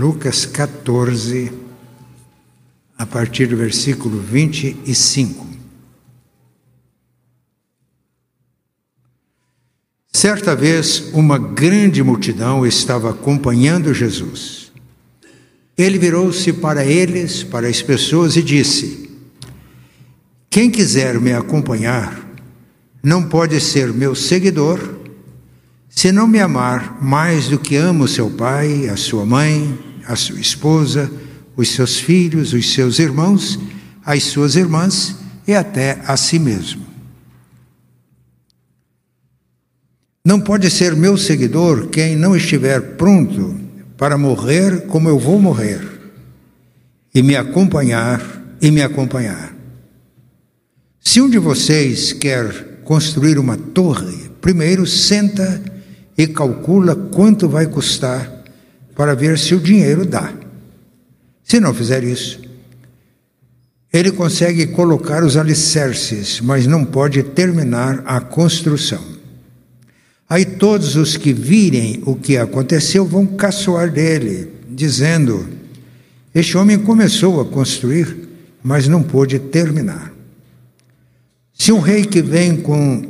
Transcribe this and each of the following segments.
Lucas 14, a partir do versículo 25. Certa vez, uma grande multidão estava acompanhando Jesus. Ele virou-se para eles, para as pessoas, e disse: Quem quiser me acompanhar, não pode ser meu seguidor se não me amar mais do que ama o seu pai, a sua mãe, a sua esposa, os seus filhos, os seus irmãos, as suas irmãs e até a si mesmo. Não pode ser meu seguidor quem não estiver pronto para morrer como eu vou morrer e me acompanhar e me acompanhar. Se um de vocês quer construir uma torre, primeiro senta e calcula quanto vai custar para ver se o dinheiro dá. Se não fizer isso, ele consegue colocar os alicerces, mas não pode terminar a construção. Aí todos os que virem o que aconteceu vão caçoar dele, dizendo: Este homem começou a construir, mas não pôde terminar. Se um rei que vem com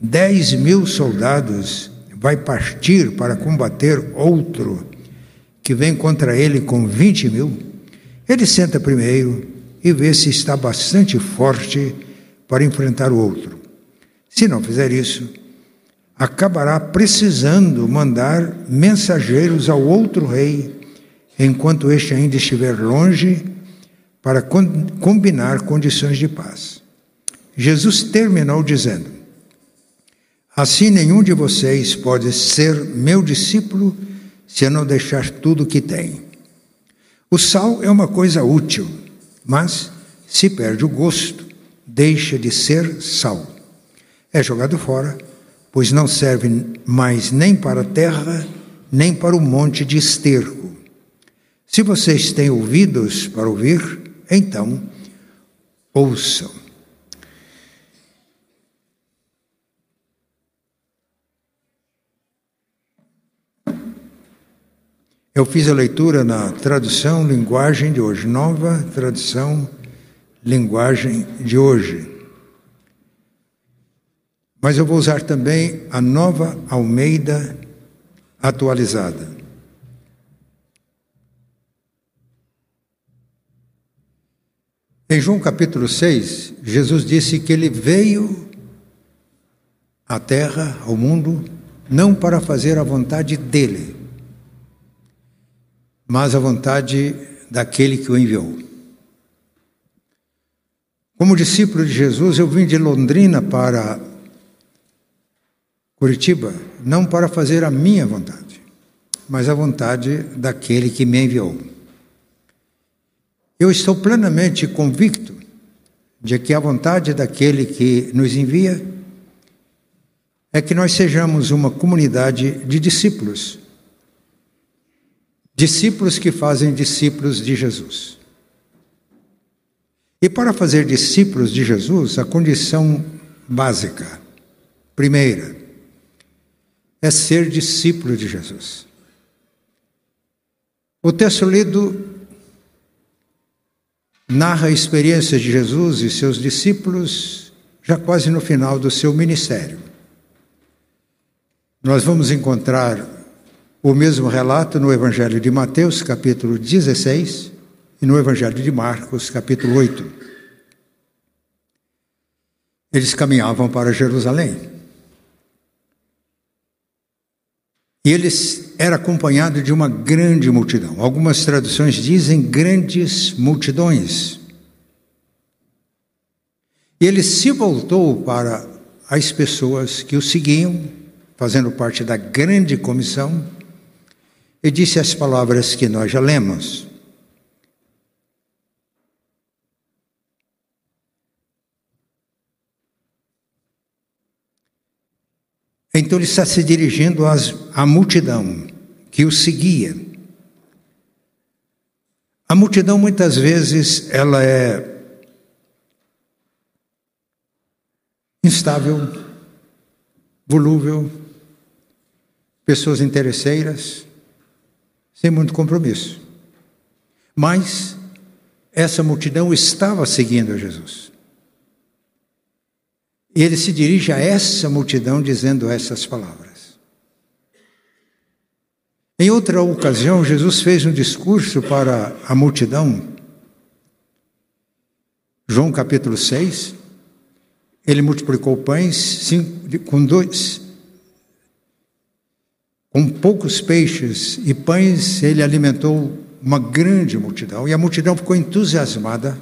dez mil soldados vai partir para combater outro que vem contra ele com 20 mil, ele senta primeiro e vê se está bastante forte para enfrentar o outro. Se não fizer isso, acabará precisando mandar mensageiros ao outro rei, enquanto este ainda estiver longe, para combinar condições de paz. Jesus terminou dizendo: Assim nenhum de vocês pode ser meu discípulo se não deixar tudo o que tem. O sal é uma coisa útil, mas se perde o gosto, deixa de ser sal. É jogado fora, pois não serve mais nem para a terra, nem para o monte de esterco. Se vocês têm ouvidos para ouvir, então ouçam. Eu fiz a leitura na tradução linguagem de hoje, nova tradução linguagem de hoje. Mas eu vou usar também a nova Almeida atualizada. Em João capítulo 6, Jesus disse que ele veio à terra, ao mundo, não para fazer a vontade dele, mas a vontade daquele que o enviou. Como discípulo de Jesus, eu vim de Londrina para Curitiba, não para fazer a minha vontade, mas a vontade daquele que me enviou. Eu estou plenamente convicto de que a vontade daquele que nos envia é que nós sejamos uma comunidade de discípulos Discípulos que fazem discípulos de Jesus. E para fazer discípulos de Jesus, a condição básica, primeira, é ser discípulo de Jesus. O texto lido narra a experiência de Jesus e seus discípulos já quase no final do seu ministério. Nós vamos encontrar o mesmo relato no Evangelho de Mateus, capítulo 16, e no Evangelho de Marcos, capítulo 8. Eles caminhavam para Jerusalém. E eles era acompanhado de uma grande multidão. Algumas traduções dizem grandes multidões. E ele se voltou para as pessoas que o seguiam, fazendo parte da grande comissão, e disse as palavras que nós já lemos. Então ele está se dirigindo às, à multidão que o seguia. A multidão muitas vezes ela é instável, volúvel, pessoas interesseiras, sem muito compromisso. Mas essa multidão estava seguindo a Jesus. E ele se dirige a essa multidão dizendo essas palavras. Em outra ocasião, Jesus fez um discurso para a multidão. João capítulo 6. Ele multiplicou pães cinco, com dois, com poucos peixes e pães, ele alimentou uma grande multidão. E a multidão ficou entusiasmada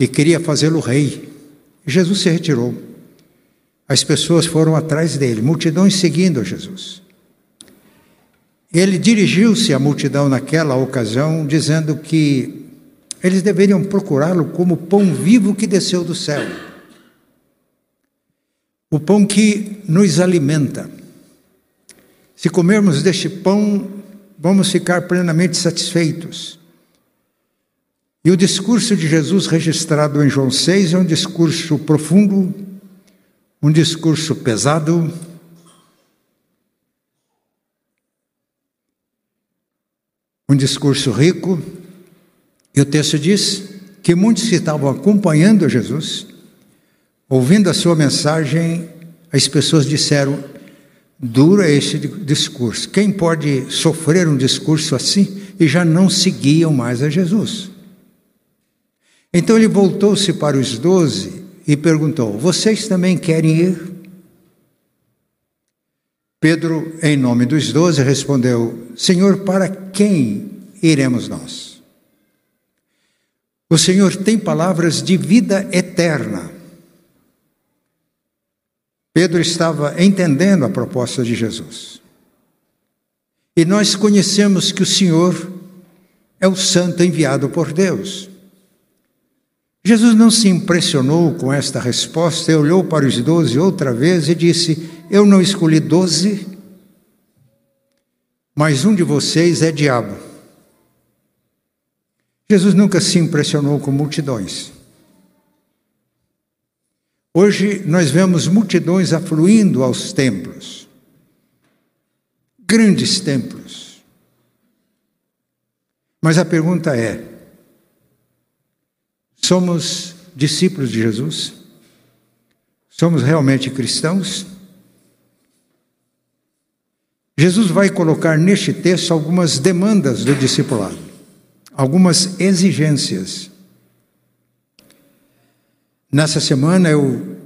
e queria fazê-lo rei. Jesus se retirou. As pessoas foram atrás dele, multidões seguindo Jesus. Ele dirigiu-se à multidão naquela ocasião, dizendo que eles deveriam procurá-lo como pão vivo que desceu do céu. O pão que nos alimenta. Se comermos deste pão, vamos ficar plenamente satisfeitos. E o discurso de Jesus registrado em João 6 é um discurso profundo, um discurso pesado, um discurso rico. E o texto diz que muitos que estavam acompanhando Jesus, ouvindo a sua mensagem, as pessoas disseram: dura esse discurso. Quem pode sofrer um discurso assim? E já não seguiam mais a Jesus. Então ele voltou-se para os doze e perguntou: Vocês também querem ir? Pedro, em nome dos doze, respondeu: Senhor, para quem iremos nós? O Senhor tem palavras de vida eterna. Pedro estava entendendo a proposta de Jesus. E nós conhecemos que o Senhor é o Santo enviado por Deus. Jesus não se impressionou com esta resposta, ele olhou para os doze outra vez e disse: Eu não escolhi doze, mas um de vocês é diabo. Jesus nunca se impressionou com multidões. Hoje nós vemos multidões afluindo aos templos, grandes templos. Mas a pergunta é: Somos discípulos de Jesus? Somos realmente cristãos? Jesus vai colocar neste texto algumas demandas do discipulado, algumas exigências. Nessa semana eu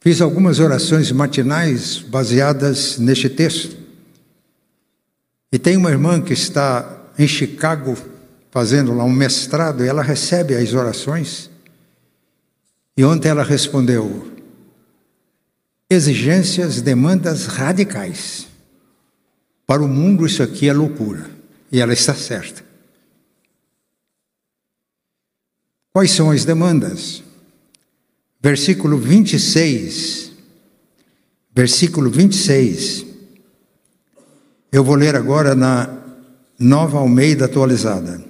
fiz algumas orações matinais baseadas neste texto. E tem uma irmã que está em Chicago fazendo lá um mestrado, e ela recebe as orações. E ontem ela respondeu: exigências, demandas radicais. Para o mundo isso aqui é loucura. E ela está certa. Quais são as demandas? Versículo 26. Versículo 26. Eu vou ler agora na Nova Almeida atualizada.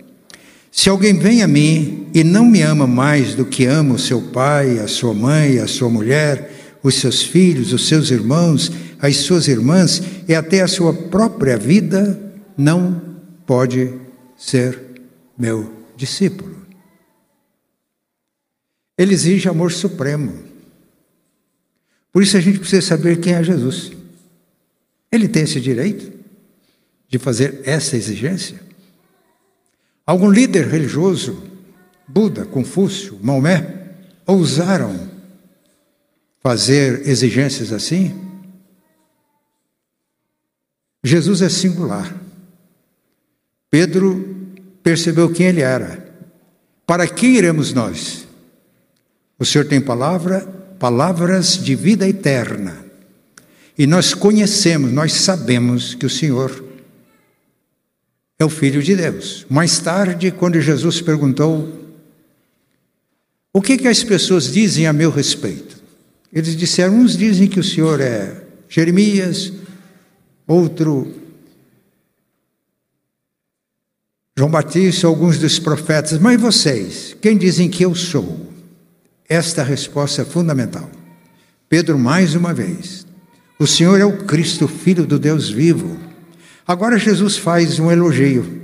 Se alguém vem a mim e não me ama mais do que ama o seu pai, a sua mãe, a sua mulher, os seus filhos, os seus irmãos, as suas irmãs e até a sua própria vida, não pode ser meu discípulo. Ele exige amor supremo. Por isso a gente precisa saber quem é Jesus. Ele tem esse direito de fazer essa exigência? Algum líder religioso, Buda, Confúcio, Maomé, ousaram fazer exigências assim? Jesus é singular. Pedro percebeu quem ele era. Para quem iremos nós? O Senhor tem palavra, palavras de vida eterna. E nós conhecemos, nós sabemos que o Senhor é o Filho de Deus. Mais tarde, quando Jesus perguntou: O que, que as pessoas dizem a meu respeito? Eles disseram: uns dizem que o Senhor é Jeremias, outro João Batista, alguns dos profetas, mas vocês, quem dizem que eu sou? Esta resposta é fundamental. Pedro, mais uma vez, o Senhor é o Cristo, Filho do Deus vivo. Agora Jesus faz um elogio.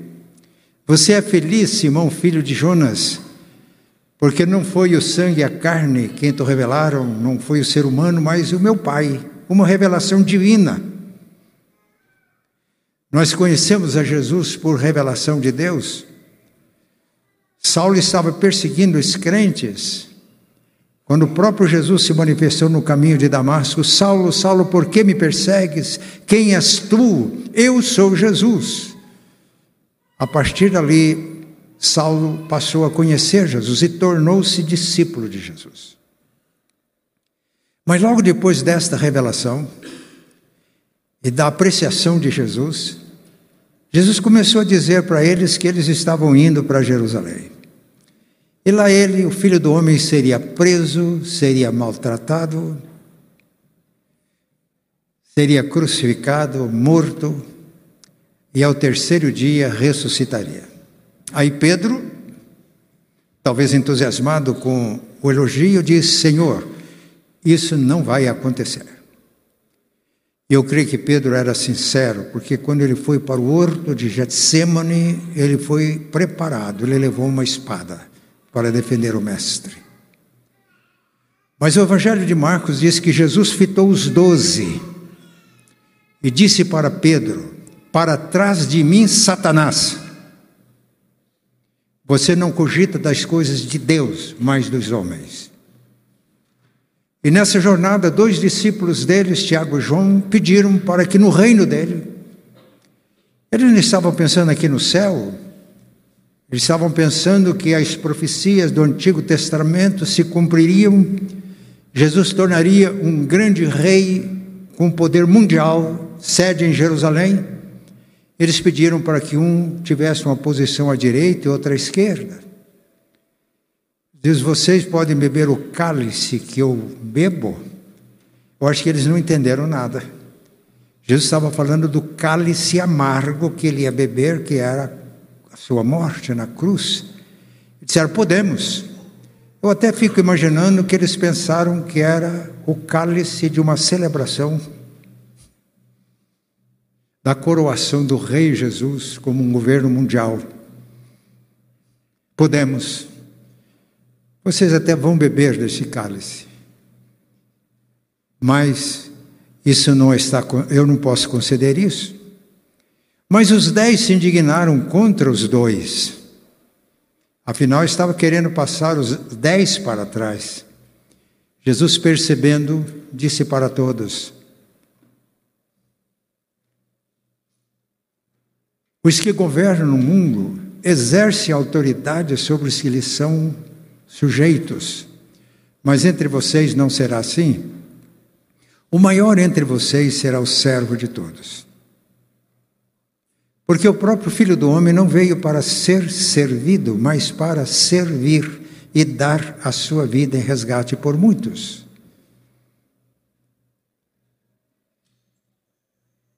Você é feliz, Simão, filho de Jonas, porque não foi o sangue e a carne quem te revelaram, não foi o ser humano, mas o meu Pai, uma revelação divina. Nós conhecemos a Jesus por revelação de Deus. Saulo estava perseguindo os crentes. Quando o próprio Jesus se manifestou no caminho de Damasco, Saulo, Saulo, por que me persegues? Quem és tu? Eu sou Jesus. A partir dali, Saulo passou a conhecer Jesus e tornou-se discípulo de Jesus. Mas logo depois desta revelação e da apreciação de Jesus, Jesus começou a dizer para eles que eles estavam indo para Jerusalém. E lá ele, o filho do homem, seria preso, seria maltratado, seria crucificado, morto, e ao terceiro dia ressuscitaria. Aí Pedro, talvez entusiasmado com o elogio, disse: Senhor, isso não vai acontecer. Eu creio que Pedro era sincero, porque quando ele foi para o horto de Getsemane, ele foi preparado, ele levou uma espada para defender o Mestre. Mas o Evangelho de Marcos diz que Jesus fitou os doze e disse para Pedro: Para trás de mim, Satanás. Você não cogita das coisas de Deus, mas dos homens. E nessa jornada, dois discípulos deles, Tiago e João, pediram para que no reino dele, eles não estavam pensando aqui no céu, eles estavam pensando que as profecias do Antigo Testamento se cumpririam, Jesus tornaria um grande rei com poder mundial, sede em Jerusalém. Eles pediram para que um tivesse uma posição à direita e outra à esquerda. Diz: Vocês podem beber o cálice que eu bebo? Eu acho que eles não entenderam nada. Jesus estava falando do cálice amargo que ele ia beber, que era sua morte na cruz, disseram: podemos. Eu até fico imaginando que eles pensaram que era o cálice de uma celebração da coroação do Rei Jesus como um governo mundial. Podemos. Vocês até vão beber desse cálice. Mas isso não está, eu não posso conceder isso. Mas os dez se indignaram contra os dois. Afinal, estava querendo passar os dez para trás. Jesus, percebendo, disse para todos: Os que governam o mundo exercem autoridade sobre os que lhes são sujeitos, mas entre vocês não será assim. O maior entre vocês será o servo de todos. Porque o próprio Filho do Homem não veio para ser servido, mas para servir e dar a sua vida em resgate por muitos.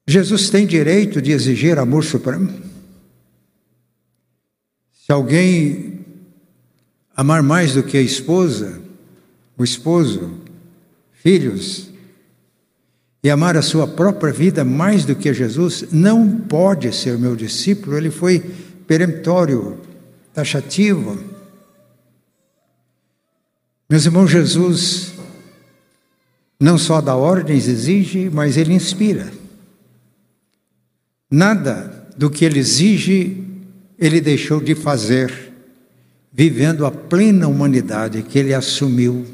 Jesus tem direito de exigir amor supremo? Se alguém amar mais do que a esposa, o esposo, filhos, e amar a sua própria vida mais do que Jesus, não pode ser meu discípulo. Ele foi peremptório, taxativo. Meus irmãos, Jesus não só dá ordens, exige, mas ele inspira. Nada do que ele exige, ele deixou de fazer, vivendo a plena humanidade que ele assumiu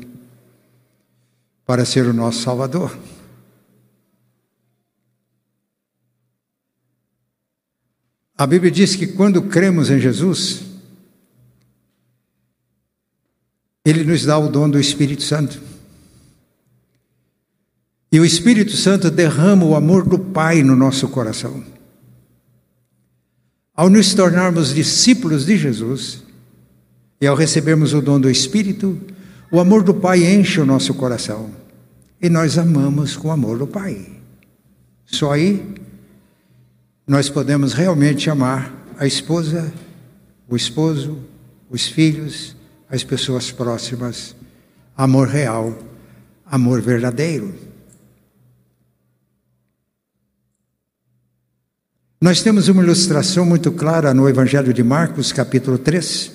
para ser o nosso Salvador. A Bíblia diz que quando cremos em Jesus, Ele nos dá o dom do Espírito Santo. E o Espírito Santo derrama o amor do Pai no nosso coração. Ao nos tornarmos discípulos de Jesus, e ao recebermos o dom do Espírito, o amor do Pai enche o nosso coração. E nós amamos com o amor do Pai. Só aí nós podemos realmente amar a esposa, o esposo, os filhos, as pessoas próximas. Amor real, amor verdadeiro. Nós temos uma ilustração muito clara no Evangelho de Marcos, capítulo 3,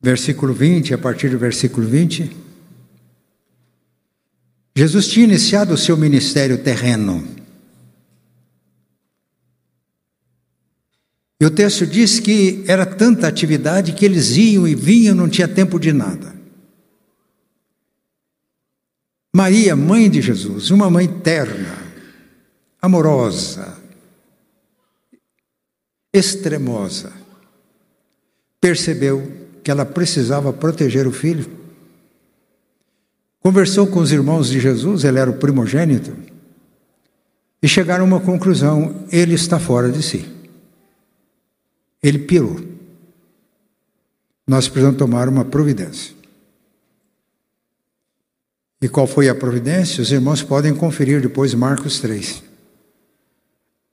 versículo 20, a partir do versículo 20. Jesus tinha iniciado o seu ministério terreno. E o texto diz que era tanta atividade que eles iam e vinham, não tinha tempo de nada. Maria, mãe de Jesus, uma mãe terna, amorosa, extremosa, percebeu que ela precisava proteger o filho. Conversou com os irmãos de Jesus, ele era o primogênito, e chegaram a uma conclusão: ele está fora de si. Ele pirou. Nós precisamos tomar uma providência. E qual foi a providência? Os irmãos podem conferir depois Marcos 3.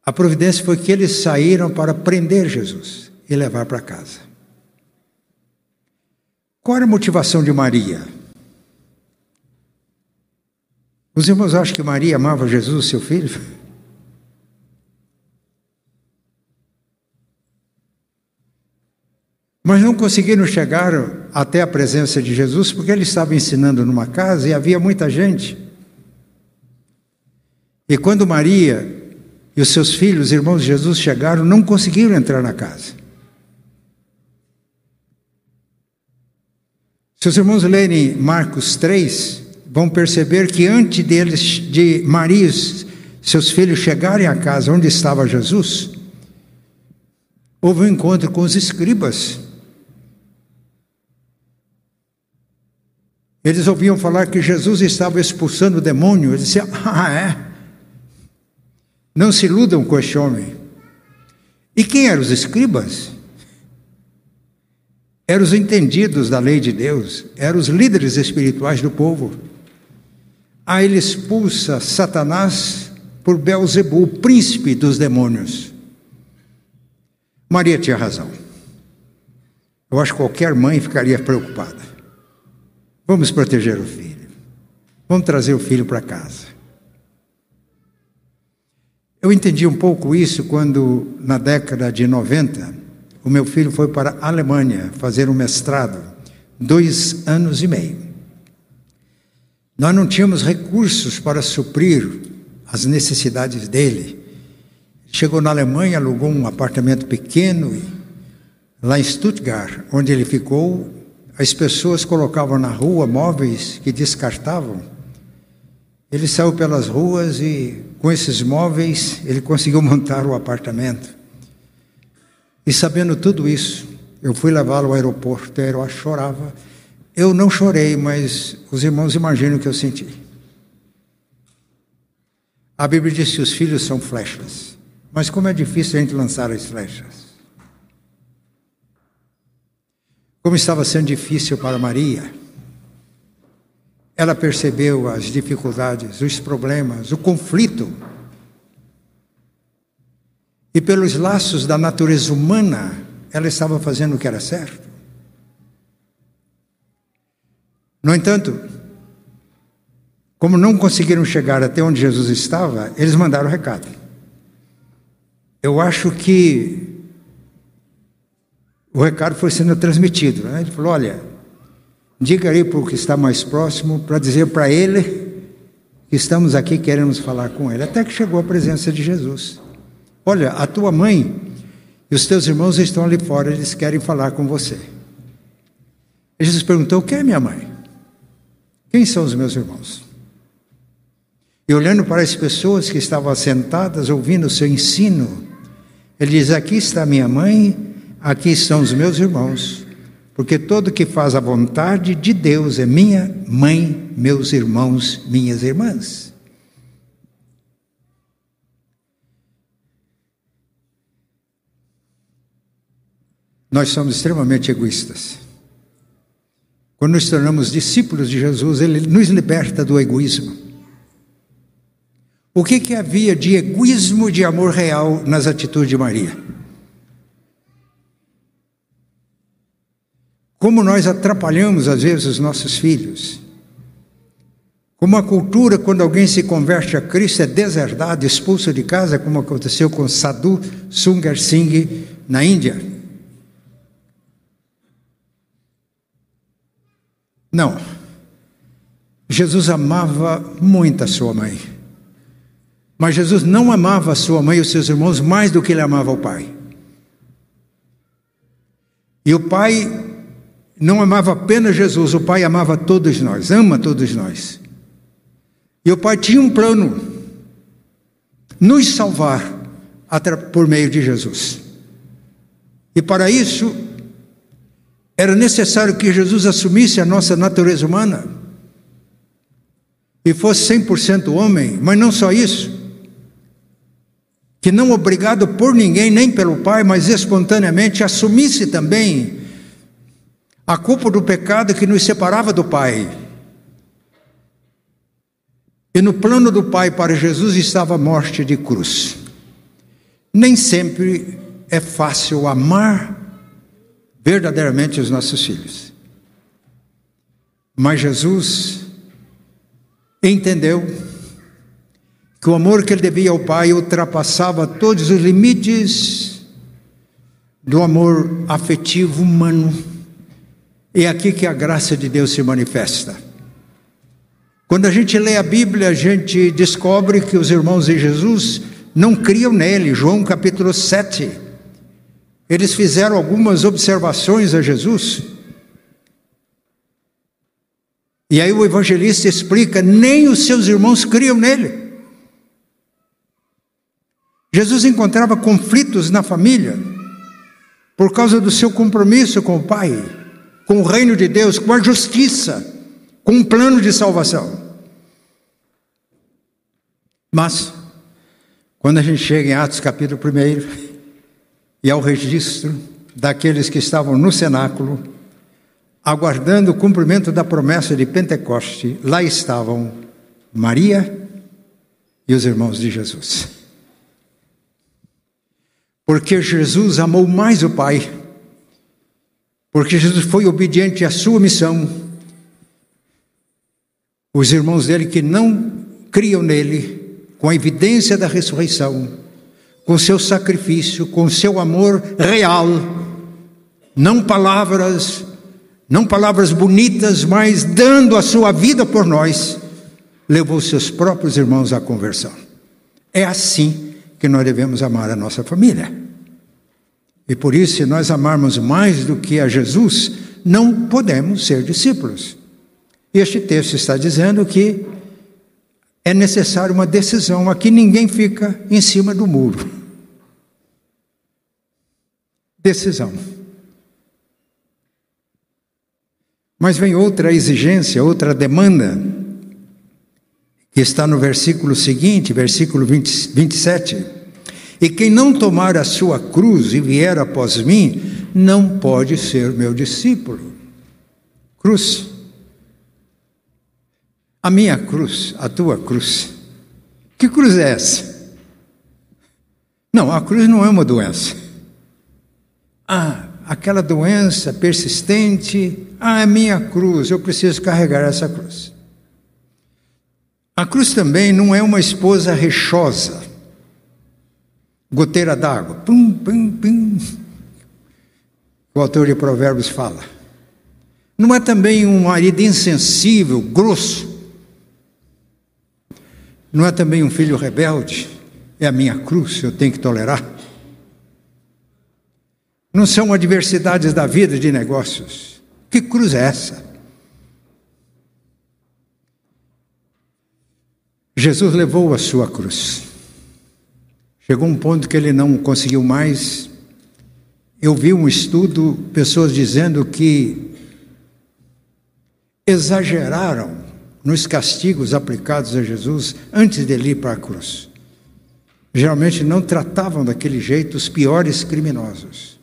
A providência foi que eles saíram para prender Jesus e levar para casa. Qual era a motivação de Maria? Os irmãos acham que Maria amava Jesus, seu filho? Mas não conseguiram chegar até a presença de Jesus porque ele estava ensinando numa casa e havia muita gente. E quando Maria e os seus filhos, irmãos de Jesus, chegaram, não conseguiram entrar na casa. Se os irmãos lerem Marcos 3, vão perceber que antes deles, de Maria, seus filhos chegarem à casa onde estava Jesus, houve um encontro com os escribas. Eles ouviam falar que Jesus estava expulsando o demônio. Eles diziam: Ah, é? Não se iludam com este homem. E quem eram os escribas? Eram os entendidos da lei de Deus, eram os líderes espirituais do povo. Aí ele expulsa Satanás por Belzebu, o príncipe dos demônios. Maria tinha razão. Eu acho que qualquer mãe ficaria preocupada. Vamos proteger o filho. Vamos trazer o filho para casa. Eu entendi um pouco isso quando, na década de 90, o meu filho foi para a Alemanha fazer um mestrado, dois anos e meio. Nós não tínhamos recursos para suprir as necessidades dele. Chegou na Alemanha, alugou um apartamento pequeno, lá em Stuttgart, onde ele ficou, as pessoas colocavam na rua móveis que descartavam ele saiu pelas ruas e, com esses móveis, ele conseguiu montar o apartamento. E sabendo tudo isso, eu fui levá-lo ao aeroporto, eu chorava. Eu não chorei, mas os irmãos imaginam o que eu senti. A Bíblia diz que os filhos são flechas. Mas como é difícil a gente lançar as flechas. Como estava sendo difícil para Maria ela percebeu as dificuldades, os problemas, o conflito. E pelos laços da natureza humana, ela estava fazendo o que era certo. No entanto, como não conseguiram chegar até onde Jesus estava, eles mandaram o recado. Eu acho que o recado foi sendo transmitido. Né? Ele falou: olha, Diga aí para o que está mais próximo, para dizer para ele que estamos aqui queremos falar com ele. Até que chegou a presença de Jesus. Olha, a tua mãe e os teus irmãos estão ali fora, eles querem falar com você. Jesus perguntou: Quem é minha mãe? Quem são os meus irmãos? E olhando para as pessoas que estavam sentadas, ouvindo o seu ensino, ele diz: Aqui está minha mãe, aqui estão os meus irmãos porque todo que faz a vontade de Deus é minha mãe, meus irmãos, minhas irmãs. Nós somos extremamente egoístas. Quando nos tornamos discípulos de Jesus, Ele nos liberta do egoísmo. O que, que havia de egoísmo de amor real nas atitudes de Maria? Como nós atrapalhamos às vezes os nossos filhos. Como a cultura, quando alguém se converte a Cristo, é deserdado, expulso de casa, como aconteceu com Sadhu Sungar Singh na Índia. Não. Jesus amava muito a sua mãe. Mas Jesus não amava a sua mãe e os seus irmãos mais do que ele amava o Pai. E o Pai não amava apenas Jesus, o Pai amava todos nós, ama todos nós. E o Pai tinha um plano: nos salvar por meio de Jesus. E para isso, era necessário que Jesus assumisse a nossa natureza humana e fosse 100% homem, mas não só isso, que não obrigado por ninguém, nem pelo Pai, mas espontaneamente assumisse também a culpa do pecado que nos separava do Pai. E no plano do Pai para Jesus estava a morte de cruz. Nem sempre é fácil amar verdadeiramente os nossos filhos. Mas Jesus entendeu que o amor que ele devia ao Pai ultrapassava todos os limites do amor afetivo humano. É aqui que a graça de Deus se manifesta. Quando a gente lê a Bíblia, a gente descobre que os irmãos de Jesus não criam nele, João capítulo 7. Eles fizeram algumas observações a Jesus. E aí o evangelista explica: nem os seus irmãos criam nele. Jesus encontrava conflitos na família por causa do seu compromisso com o Pai, com o reino de Deus, com a justiça com um plano de salvação. Mas, quando a gente chega em Atos capítulo 1 e ao registro daqueles que estavam no cenáculo, aguardando o cumprimento da promessa de Pentecoste, lá estavam Maria e os irmãos de Jesus. Porque Jesus amou mais o Pai, porque Jesus foi obediente à sua missão, os irmãos dele que não criam nele, com a evidência da ressurreição, com seu sacrifício, com seu amor real, não palavras, não palavras bonitas, mas dando a sua vida por nós, levou seus próprios irmãos à conversão. É assim que nós devemos amar a nossa família. E por isso, se nós amarmos mais do que a Jesus, não podemos ser discípulos. Este texto está dizendo que é necessário uma decisão, aqui ninguém fica em cima do muro. Decisão. Mas vem outra exigência, outra demanda, que está no versículo seguinte, versículo 20, 27. E quem não tomar a sua cruz e vier após mim, não pode ser meu discípulo. Cruz. A minha cruz, a tua cruz. Que cruz é essa? Não, a cruz não é uma doença. Ah, aquela doença persistente, ah, é minha cruz, eu preciso carregar essa cruz. A cruz também não é uma esposa rechosa, goteira d'água, pum, pum, pum. O autor de Provérbios fala. Não é também um marido insensível, grosso, não é também um filho rebelde? É a minha cruz, eu tenho que tolerar. Não são adversidades da vida de negócios. Que cruz é essa? Jesus levou a sua cruz. Chegou um ponto que ele não conseguiu mais. Eu vi um estudo, pessoas dizendo que exageraram nos castigos aplicados a Jesus antes dele ir para a cruz. Geralmente não tratavam daquele jeito os piores criminosos.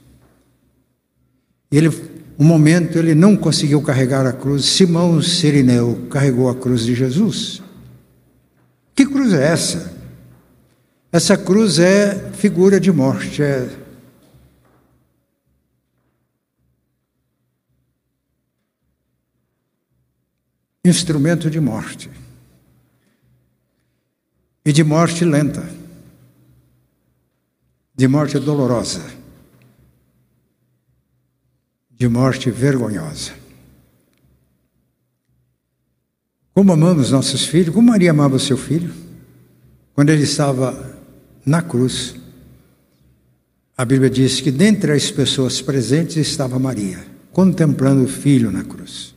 Ele, um momento, ele não conseguiu carregar a cruz. Simão Sirineu carregou a cruz de Jesus. Que cruz é essa? Essa cruz é figura de morte, é instrumento de morte. e de morte lenta, de morte dolorosa, de morte vergonhosa. Como amamos nossos filhos, como Maria amava seu filho, quando ele estava na cruz. A Bíblia diz que dentre as pessoas presentes estava Maria, contemplando o filho na cruz.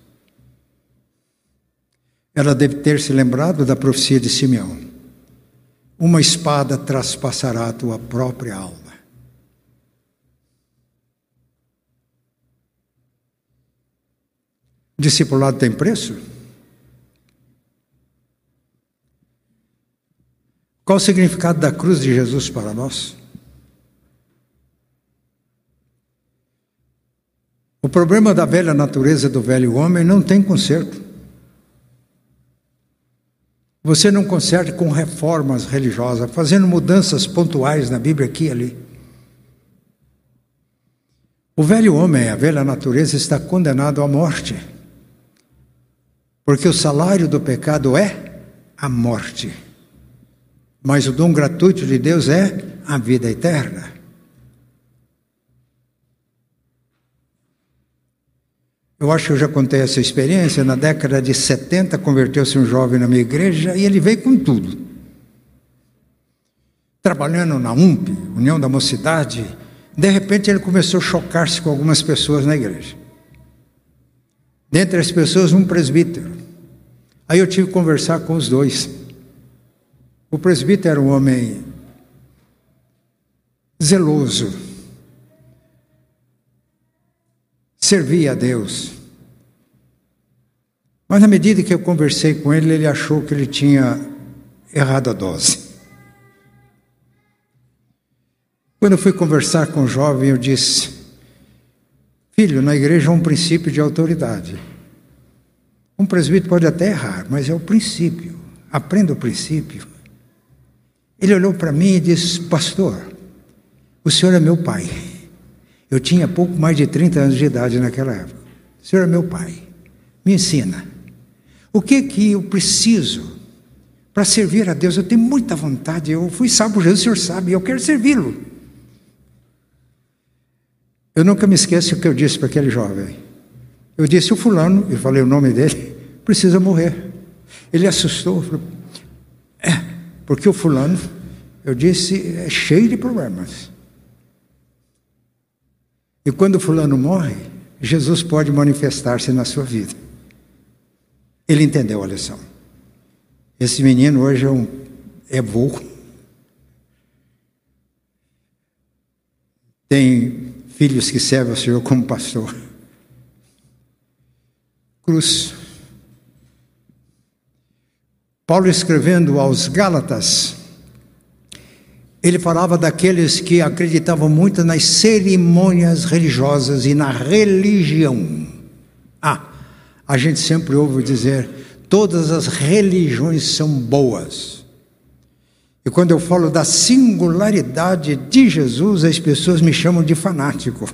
Ela deve ter se lembrado da profecia de Simeão: Uma espada traspassará a tua própria alma. Discipulado tem preço? Qual o significado da cruz de Jesus para nós? O problema da velha natureza do velho homem não tem conserto. Você não conserta com reformas religiosas, fazendo mudanças pontuais na Bíblia aqui e ali. O velho homem, a velha natureza, está condenado à morte. Porque o salário do pecado é a morte. Mas o dom gratuito de Deus é a vida eterna. Eu acho que eu já contei essa experiência. Na década de 70, converteu-se um jovem na minha igreja e ele veio com tudo. Trabalhando na UMP, União da Mocidade, de repente ele começou a chocar-se com algumas pessoas na igreja. Dentre as pessoas, um presbítero. Aí eu tive que conversar com os dois. O presbítero era um homem zeloso, servia a Deus. Mas na medida que eu conversei com ele, ele achou que ele tinha errado a dose. Quando eu fui conversar com o jovem, eu disse: Filho, na igreja há um princípio de autoridade. Um presbítero pode até errar, mas é o princípio. Aprenda o princípio. Ele olhou para mim e disse: Pastor, o senhor é meu pai. Eu tinha pouco mais de 30 anos de idade naquela época. O Senhor é meu pai. Me ensina. O que que eu preciso para servir a Deus? Eu tenho muita vontade. Eu fui salvo Jesus, o Senhor sabe, eu quero servi-lo. Eu nunca me esqueço o que eu disse para aquele jovem. Eu disse: o fulano, eu falei o nome dele, precisa morrer. Ele assustou, falou: porque o fulano, eu disse, é cheio de problemas. E quando o fulano morre, Jesus pode manifestar-se na sua vida. Ele entendeu a lição. Esse menino hoje é, um, é burro. Tem filhos que servem ao Senhor como pastor. Cruz. Paulo escrevendo aos Gálatas, ele falava daqueles que acreditavam muito nas cerimônias religiosas e na religião. Ah, a gente sempre ouve dizer: todas as religiões são boas. E quando eu falo da singularidade de Jesus, as pessoas me chamam de fanático.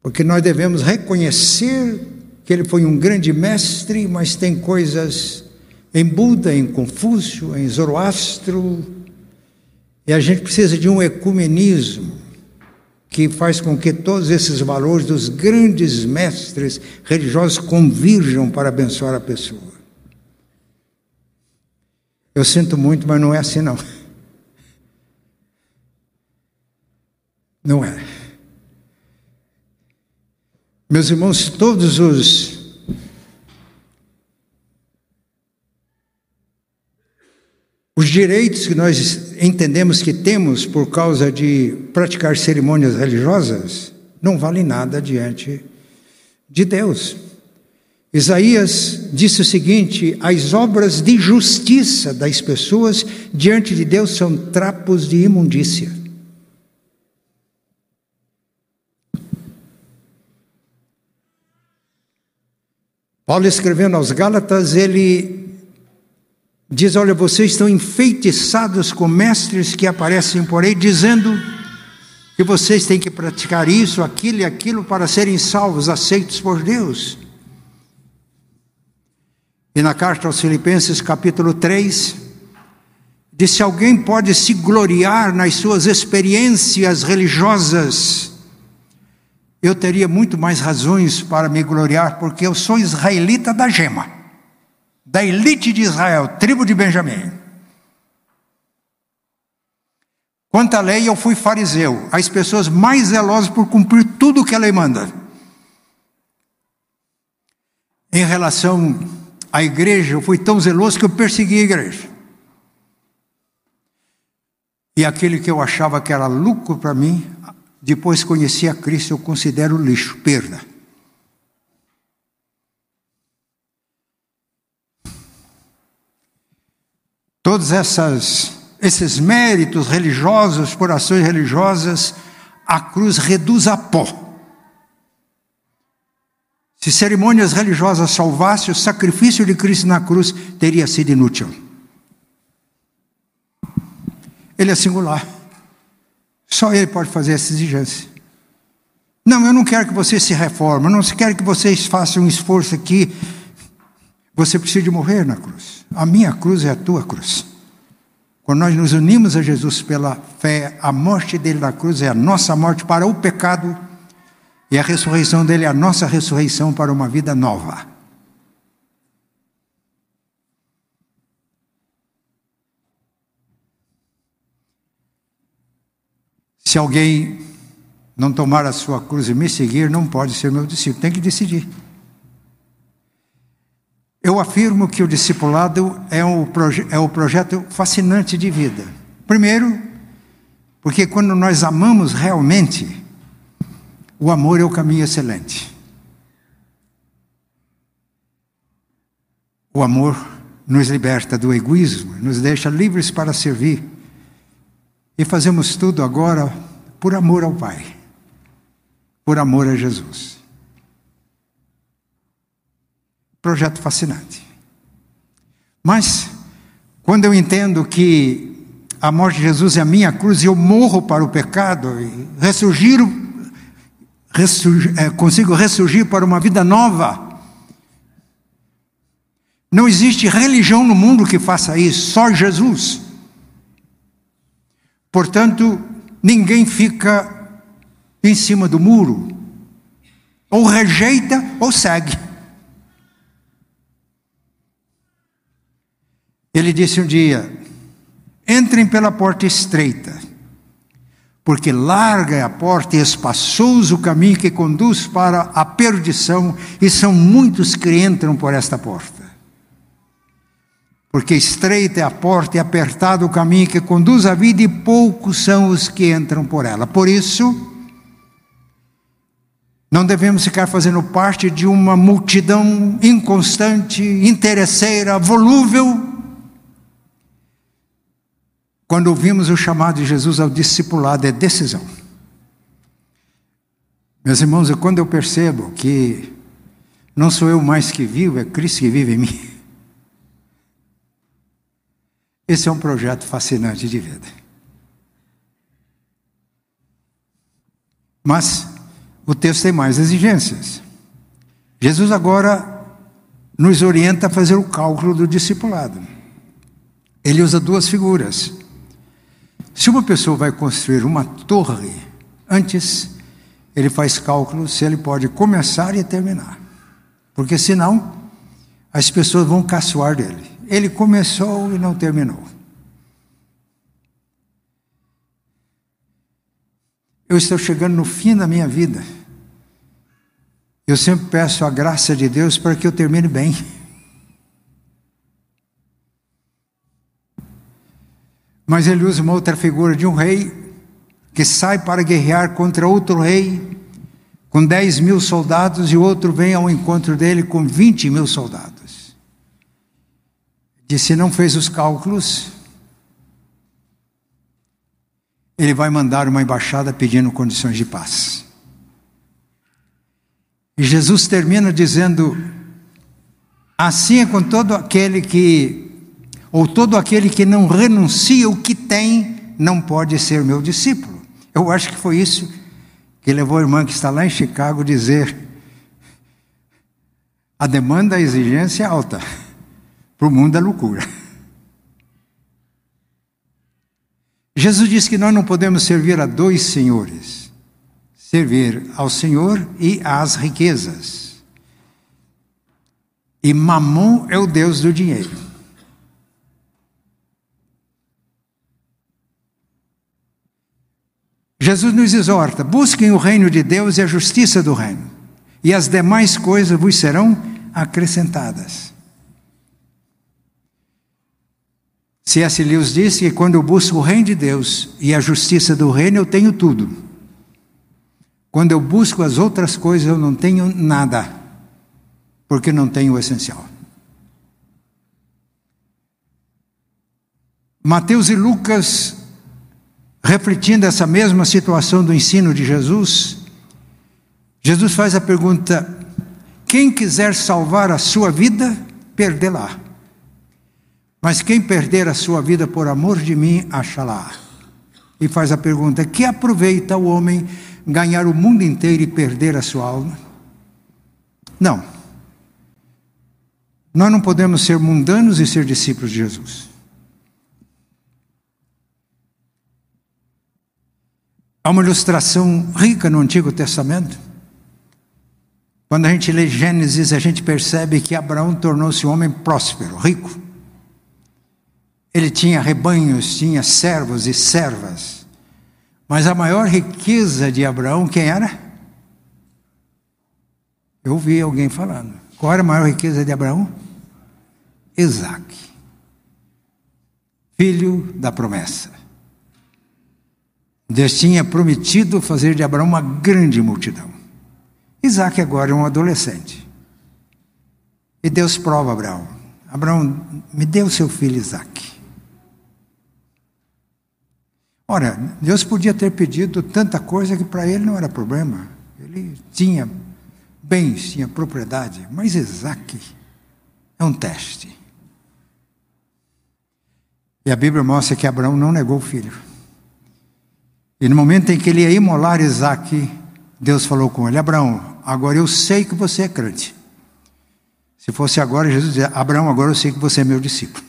Porque nós devemos reconhecer que ele foi um grande mestre, mas tem coisas em Buda, em Confúcio, em Zoroastro, e a gente precisa de um ecumenismo que faz com que todos esses valores dos grandes mestres religiosos convirjam para abençoar a pessoa. Eu sinto muito, mas não é assim não. Não é. Meus irmãos, todos os Os direitos que nós entendemos que temos por causa de praticar cerimônias religiosas não valem nada diante de Deus. Isaías disse o seguinte: as obras de justiça das pessoas diante de Deus são trapos de imundícia. Paulo escrevendo aos Gálatas, ele Diz: Olha, vocês estão enfeitiçados com mestres que aparecem por aí, dizendo que vocês têm que praticar isso, aquilo e aquilo para serem salvos, aceitos por Deus. E na carta aos Filipenses, capítulo 3, diz: se alguém pode se gloriar nas suas experiências religiosas, eu teria muito mais razões para me gloriar, porque eu sou israelita da gema, da elite de Israel, tribo de Benjamim. Quanto à lei, eu fui fariseu, as pessoas mais zelosas por cumprir tudo o que a lei manda. Em relação à igreja, eu fui tão zeloso que eu persegui a igreja. E aquele que eu achava que era lucro para mim, depois conheci a Cristo, eu considero lixo, perda. Todos essas, esses méritos religiosos, por ações religiosas, a cruz reduz a pó. Se cerimônias religiosas salvassem, o sacrifício de Cristo na cruz teria sido inútil. Ele é singular. Só ele pode fazer essa exigência. Não, eu não quero que você se reforme, eu não quero que vocês façam um esforço aqui. Você precisa de morrer na cruz. A minha cruz é a tua cruz. Quando nós nos unimos a Jesus pela fé, a morte dele na cruz é a nossa morte para o pecado e a ressurreição dele é a nossa ressurreição para uma vida nova. Se alguém não tomar a sua cruz e me seguir, não pode ser meu discípulo, tem que decidir. Eu afirmo que o discipulado é o, é o projeto fascinante de vida. Primeiro, porque quando nós amamos realmente, o amor é o caminho excelente. O amor nos liberta do egoísmo, nos deixa livres para servir e fazemos tudo agora por amor ao Pai, por amor a Jesus. Projeto fascinante. Mas, quando eu entendo que a morte de Jesus é a minha cruz e eu morro para o pecado e ressurgir, ressurgir é, consigo ressurgir para uma vida nova, não existe religião no mundo que faça isso, só Jesus. Portanto, ninguém fica em cima do muro, ou rejeita ou segue. Ele disse um dia: entrem pela porta estreita, porque larga é a porta e espaçoso o caminho que conduz para a perdição, e são muitos que entram por esta porta porque estreita é a porta e apertado o caminho que conduz à vida, e poucos são os que entram por ela. Por isso, não devemos ficar fazendo parte de uma multidão inconstante, interesseira, volúvel. Quando ouvimos o chamado de Jesus ao discipulado, é decisão. Meus irmãos, quando eu percebo que não sou eu mais que vivo, é Cristo que vive em mim. Esse é um projeto fascinante de vida. Mas o texto tem mais exigências. Jesus agora nos orienta a fazer o cálculo do discipulado. Ele usa duas figuras. Se uma pessoa vai construir uma torre, antes ele faz cálculo se ele pode começar e terminar. Porque senão as pessoas vão caçoar dele. Ele começou e não terminou. Eu estou chegando no fim da minha vida. Eu sempre peço a graça de Deus para que eu termine bem. Mas ele usa uma outra figura de um rei que sai para guerrear contra outro rei com 10 mil soldados e outro vem ao encontro dele com 20 mil soldados se não fez os cálculos, ele vai mandar uma embaixada pedindo condições de paz. E Jesus termina dizendo: assim é com todo aquele que, ou todo aquele que não renuncia o que tem, não pode ser meu discípulo. Eu acho que foi isso que levou a irmã que está lá em Chicago dizer: a demanda, a exigência é alta. Para o mundo é loucura. Jesus disse que nós não podemos servir a dois senhores. Servir ao Senhor e às riquezas. E Mamon é o Deus do dinheiro. Jesus nos exorta: busquem o reino de Deus e a justiça do reino, e as demais coisas vos serão acrescentadas. C.S. Lewis disse que quando eu busco o reino de Deus e a justiça do reino, eu tenho tudo. Quando eu busco as outras coisas, eu não tenho nada, porque não tenho o essencial. Mateus e Lucas, refletindo essa mesma situação do ensino de Jesus, Jesus faz a pergunta: quem quiser salvar a sua vida, perdê-la. Mas quem perder a sua vida por amor de mim, achará. E faz a pergunta: que aproveita o homem ganhar o mundo inteiro e perder a sua alma? Não. Nós não podemos ser mundanos e ser discípulos de Jesus. Há uma ilustração rica no Antigo Testamento. Quando a gente lê Gênesis, a gente percebe que Abraão tornou-se um homem próspero, rico. Ele tinha rebanhos, tinha servos e servas. Mas a maior riqueza de Abraão, quem era? Eu ouvi alguém falando. Qual era a maior riqueza de Abraão? Isaac, filho da promessa. Deus tinha prometido fazer de Abraão uma grande multidão. Isaac agora é um adolescente. E Deus prova Abraão: Abraão, me dê o seu filho Isaac. Ora, Deus podia ter pedido tanta coisa que para ele não era problema. Ele tinha bens, tinha propriedade, mas Isaac é um teste. E a Bíblia mostra que Abraão não negou o filho. E no momento em que ele ia imolar Isaac, Deus falou com ele: Abraão, agora eu sei que você é crente. Se fosse agora, Jesus dizia: Abraão, agora eu sei que você é meu discípulo.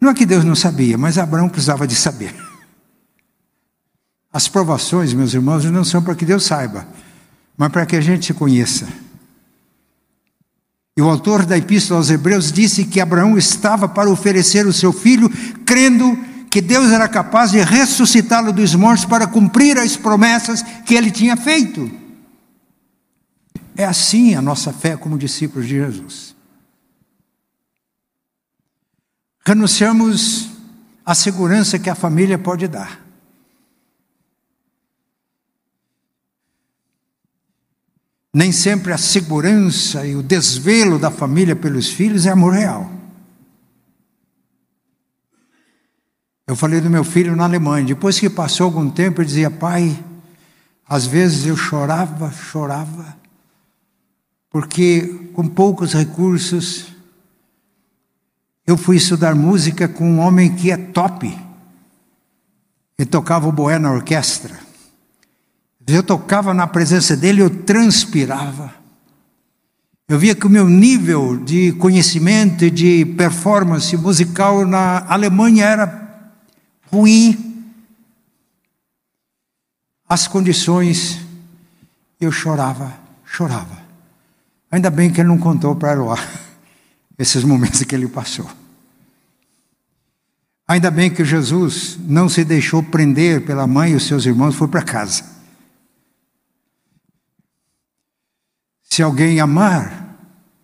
Não é que Deus não sabia, mas Abraão precisava de saber. As provações, meus irmãos, não são para que Deus saiba, mas para que a gente se conheça. E o autor da Epístola aos Hebreus disse que Abraão estava para oferecer o seu filho, crendo que Deus era capaz de ressuscitá-lo dos mortos para cumprir as promessas que ele tinha feito. É assim a nossa fé como discípulos de Jesus. Renunciamos à segurança que a família pode dar. Nem sempre a segurança e o desvelo da família pelos filhos é amor real. Eu falei do meu filho na Alemanha. Depois que passou algum tempo, ele dizia: Pai, às vezes eu chorava, chorava, porque com poucos recursos eu fui estudar música com um homem que é top. Ele tocava o boé na orquestra. Eu tocava na presença dele, eu transpirava. Eu via que o meu nível de conhecimento e de performance musical na Alemanha era ruim. As condições, eu chorava, chorava. Ainda bem que ele não contou para Aroá esses momentos que ele passou. Ainda bem que Jesus não se deixou prender pela mãe e os seus irmãos, foi para casa. Se alguém amar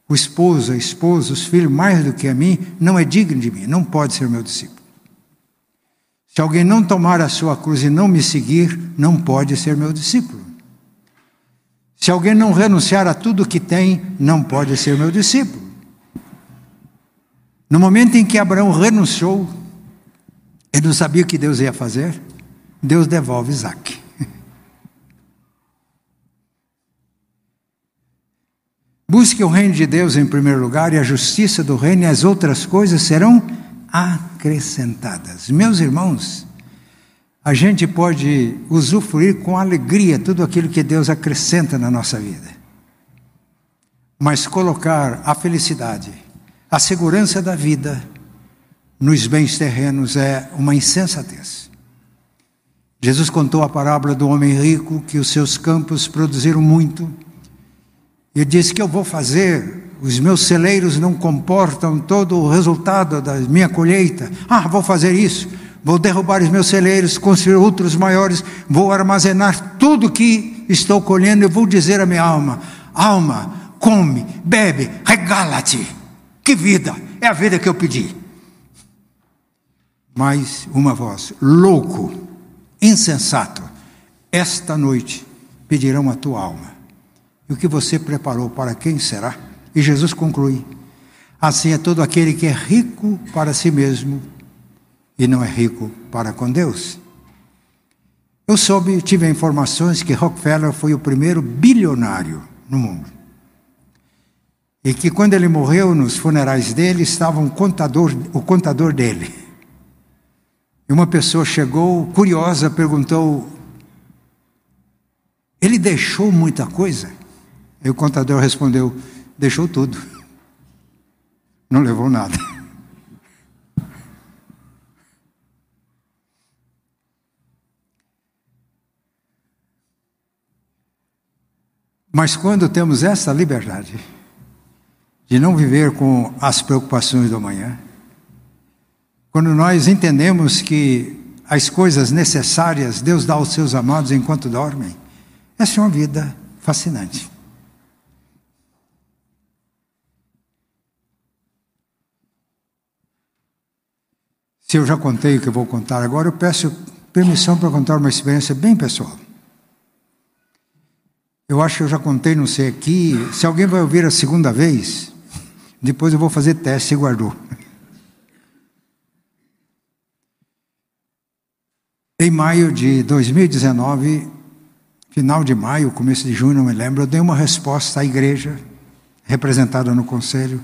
o esposo, a esposa, os filhos mais do que a mim, não é digno de mim, não pode ser meu discípulo. Se alguém não tomar a sua cruz e não me seguir, não pode ser meu discípulo. Se alguém não renunciar a tudo que tem, não pode ser meu discípulo. No momento em que Abraão renunciou, ele não sabia o que Deus ia fazer, Deus devolve Isaac. Busque o reino de Deus em primeiro lugar e a justiça do reino, e as outras coisas serão acrescentadas. Meus irmãos, a gente pode usufruir com alegria tudo aquilo que Deus acrescenta na nossa vida. Mas colocar a felicidade, a segurança da vida nos bens terrenos é uma insensatez. Jesus contou a parábola do homem rico que os seus campos produziram muito. E disse que eu vou fazer, os meus celeiros não comportam todo o resultado da minha colheita. Ah, vou fazer isso, vou derrubar os meus celeiros, construir outros maiores, vou armazenar tudo que estou colhendo e vou dizer à minha alma: alma, come, bebe, regala-te. Que vida! É a vida que eu pedi. Mais uma voz, louco insensato, esta noite pedirão a tua alma. E o que você preparou para quem será? E Jesus conclui: Assim é todo aquele que é rico para si mesmo e não é rico para com Deus. Eu soube, tive informações que Rockefeller foi o primeiro bilionário no mundo. E que quando ele morreu, nos funerais dele, estava um contador, o contador dele. E uma pessoa chegou, curiosa, perguntou: Ele deixou muita coisa? E o contador respondeu: Deixou tudo. Não levou nada. Mas quando temos essa liberdade de não viver com as preocupações do amanhã, quando nós entendemos que as coisas necessárias Deus dá aos seus amados enquanto dormem, essa é uma vida fascinante. Se eu já contei o que eu vou contar agora, eu peço permissão para contar uma experiência bem pessoal. Eu acho que eu já contei, não sei aqui. Se alguém vai ouvir a segunda vez, depois eu vou fazer teste e guardou. Em maio de 2019, final de maio, começo de junho, não me lembro, eu dei uma resposta à igreja, representada no conselho,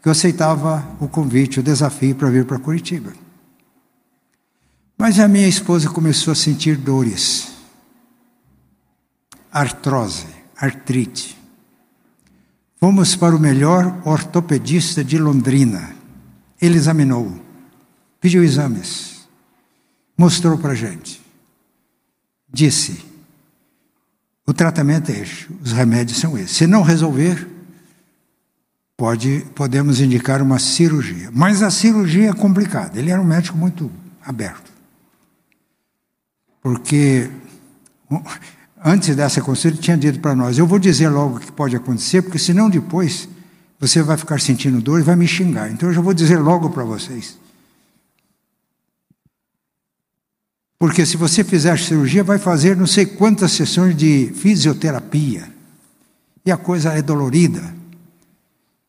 que eu aceitava o convite, o desafio para vir para Curitiba. Mas a minha esposa começou a sentir dores, artrose, artrite. Fomos para o melhor ortopedista de Londrina. Ele examinou, pediu exames mostrou para a gente. Disse: o tratamento é este, os remédios são esses. Se não resolver, pode, podemos indicar uma cirurgia. Mas a cirurgia é complicada. Ele era um médico muito aberto. Porque antes dessa consulta ele tinha dito para nós: eu vou dizer logo o que pode acontecer, porque senão depois você vai ficar sentindo dor e vai me xingar. Então eu já vou dizer logo para vocês. Porque se você fizer cirurgia, vai fazer não sei quantas sessões de fisioterapia. E a coisa é dolorida.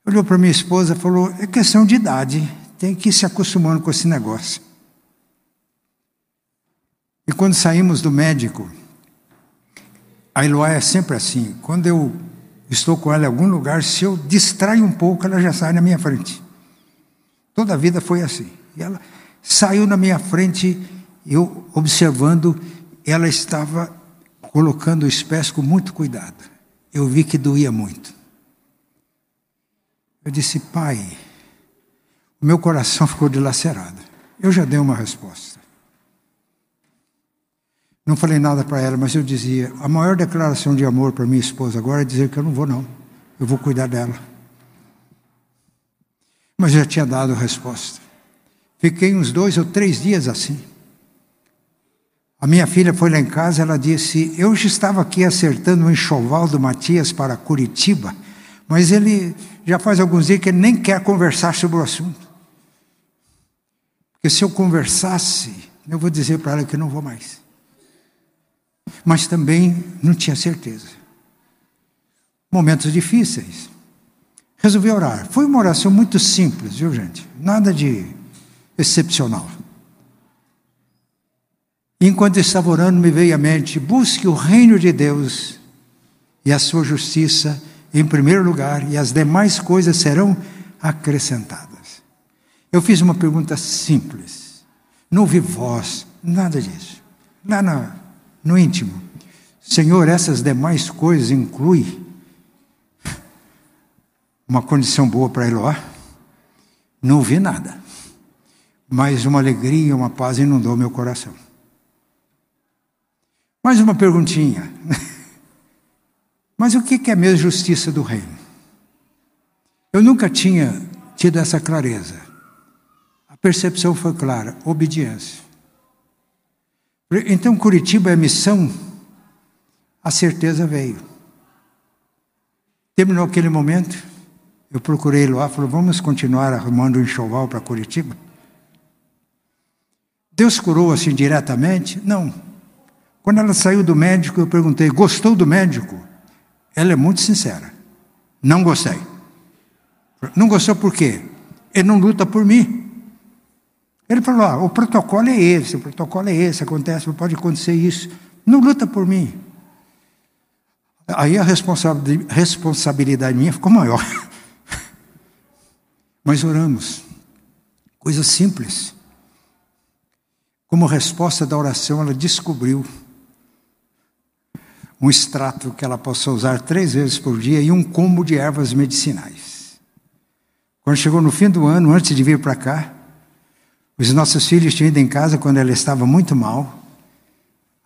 Olhou para minha esposa e falou: é questão de idade, tem que ir se acostumando com esse negócio. E quando saímos do médico, a Eloá é sempre assim: quando eu estou com ela em algum lugar, se eu distraio um pouco, ela já sai na minha frente. Toda a vida foi assim. E ela saiu na minha frente eu observando, ela estava colocando os pés com muito cuidado. Eu vi que doía muito. Eu disse, pai, o meu coração ficou dilacerado. Eu já dei uma resposta. Não falei nada para ela, mas eu dizia: a maior declaração de amor para minha esposa agora é dizer que eu não vou, não. Eu vou cuidar dela. Mas já tinha dado a resposta. Fiquei uns dois ou três dias assim. A minha filha foi lá em casa, ela disse: Eu já estava aqui acertando o um enxoval do Matias para Curitiba, mas ele já faz alguns dias que ele nem quer conversar sobre o assunto. Porque se eu conversasse, eu vou dizer para ela que não vou mais. Mas também não tinha certeza. Momentos difíceis. Resolvi orar. Foi uma oração muito simples, viu, gente? Nada de excepcional. Enquanto estava orando, me veio à mente: busque o reino de Deus e a sua justiça em primeiro lugar, e as demais coisas serão acrescentadas. Eu fiz uma pergunta simples, não ouvi voz, nada disso, lá no, no íntimo. Senhor, essas demais coisas incluem uma condição boa para Eloá? Não vi nada. Mas uma alegria, uma paz inundou meu coração. Mais uma perguntinha. Mas o que é mesmo justiça do reino? Eu nunca tinha tido essa clareza. A percepção foi clara: obediência. Então, Curitiba é missão, a certeza veio. Terminou aquele momento, eu procurei lá, falou: vamos continuar arrumando um enxoval para Curitiba? Deus curou assim diretamente? Não. Quando ela saiu do médico, eu perguntei: gostou do médico? Ela é muito sincera. Não gostei. Não gostou por quê? Ele não luta por mim. Ele falou: ah, o protocolo é esse, o protocolo é esse, acontece, pode acontecer isso. Não luta por mim. Aí a responsabilidade minha ficou maior. Mas oramos. Coisa simples. Como resposta da oração, ela descobriu um extrato que ela possa usar três vezes por dia e um combo de ervas medicinais. Quando chegou no fim do ano, antes de vir para cá, os nossos filhos tinham ido em casa quando ela estava muito mal.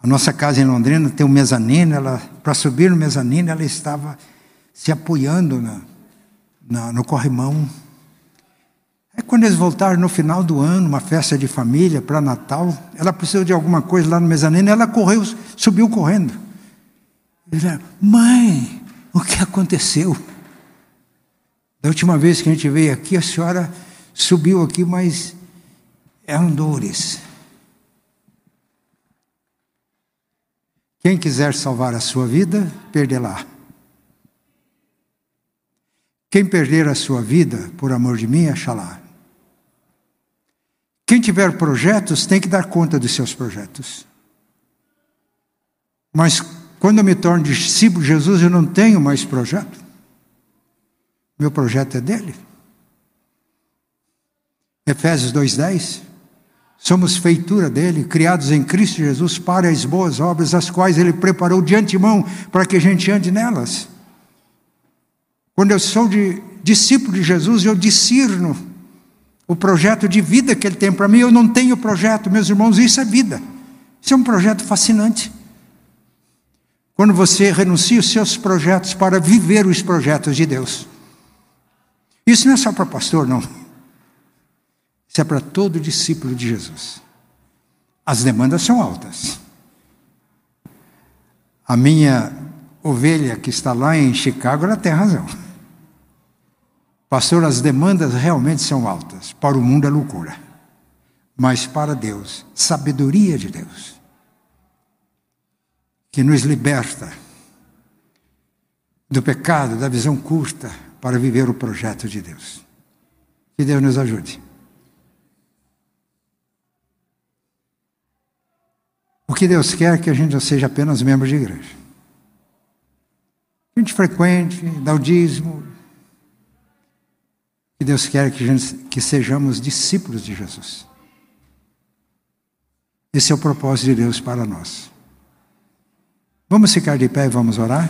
A nossa casa em Londrina tem um mezanino, ela para subir no mezanino ela estava se apoiando na, na, no corrimão. Aí quando eles voltaram no final do ano, uma festa de família para Natal, ela precisou de alguma coisa lá no mezanino, ela correu, subiu correndo. Ele mãe, o que aconteceu? Da última vez que a gente veio aqui, a senhora subiu aqui, mas eram dores. Quem quiser salvar a sua vida, perdê-la. Quem perder a sua vida por amor de mim, achará. Quem tiver projetos tem que dar conta dos seus projetos. Mas quando eu me torno discípulo de Jesus, eu não tenho mais projeto. Meu projeto é dele. Efésios 2:10 Somos feitura dele, criados em Cristo Jesus para as boas obras, as quais ele preparou de antemão para que a gente ande nelas. Quando eu sou de, discípulo de Jesus, eu discerno o projeto de vida que ele tem para mim. Eu não tenho projeto, meus irmãos, isso é vida. Isso é um projeto fascinante. Quando você renuncia os seus projetos para viver os projetos de Deus. Isso não é só para pastor, não. Isso é para todo discípulo de Jesus. As demandas são altas. A minha ovelha que está lá em Chicago, ela tem razão. Pastor, as demandas realmente são altas. Para o mundo é loucura. Mas para Deus, sabedoria de Deus, que nos liberta do pecado, da visão curta, para viver o projeto de Deus. Que Deus nos ajude. O que Deus quer é que a gente não seja apenas membro de igreja. A gente frequente, dá o dízimo. Que Deus quer que, gente, que sejamos discípulos de Jesus. Esse é o propósito de Deus para nós. Vamos ficar de pé e vamos orar?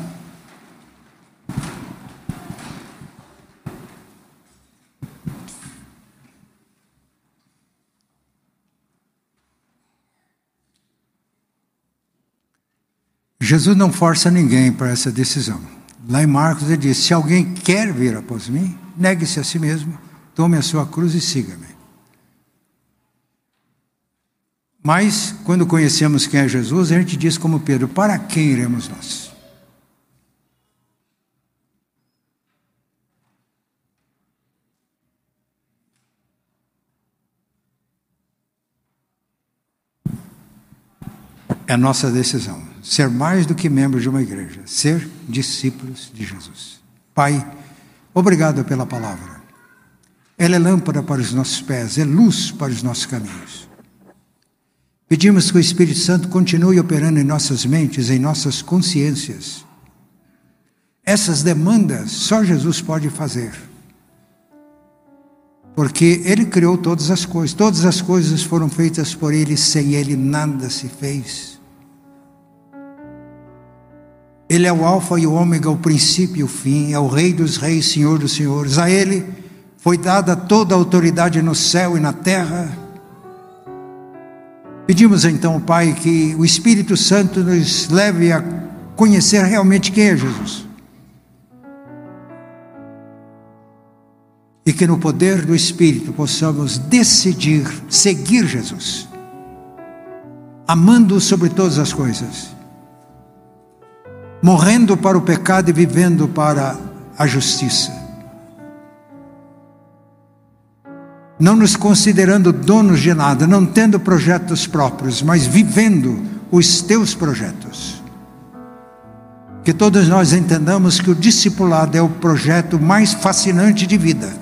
Jesus não força ninguém para essa decisão. Lá em Marcos ele diz: se alguém quer vir após mim, negue-se a si mesmo, tome a sua cruz e siga-me. Mas, quando conhecemos quem é Jesus, a gente diz como Pedro: para quem iremos nós? É a nossa decisão. Ser mais do que membros de uma igreja, ser discípulos de Jesus. Pai, obrigado pela palavra. Ela é lâmpada para os nossos pés, é luz para os nossos caminhos. Pedimos que o Espírito Santo continue operando em nossas mentes, em nossas consciências. Essas demandas só Jesus pode fazer. Porque Ele criou todas as coisas, todas as coisas foram feitas por Ele, sem Ele nada se fez. Ele é o Alfa e o Ômega, o princípio e o fim, é o Rei dos Reis, Senhor dos Senhores. A Ele foi dada toda a autoridade no céu e na terra. Pedimos então, Pai, que o Espírito Santo nos leve a conhecer realmente quem é Jesus. E que no poder do Espírito possamos decidir seguir Jesus, amando-o sobre todas as coisas, morrendo para o pecado e vivendo para a justiça. Não nos considerando donos de nada, não tendo projetos próprios, mas vivendo os teus projetos. Que todos nós entendamos que o discipulado é o projeto mais fascinante de vida,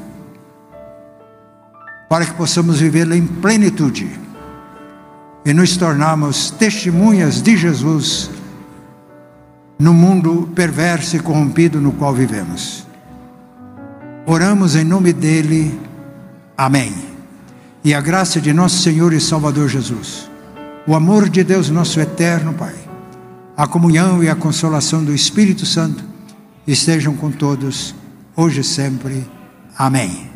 para que possamos vivê-lo em plenitude e nos tornarmos testemunhas de Jesus no mundo perverso e corrompido no qual vivemos. Oramos em nome dele. Amém. E a graça de nosso Senhor e Salvador Jesus, o amor de Deus, nosso eterno Pai a comunhão e a consolação do Espírito Santo estejam com todos, hoje e sempre. Amém.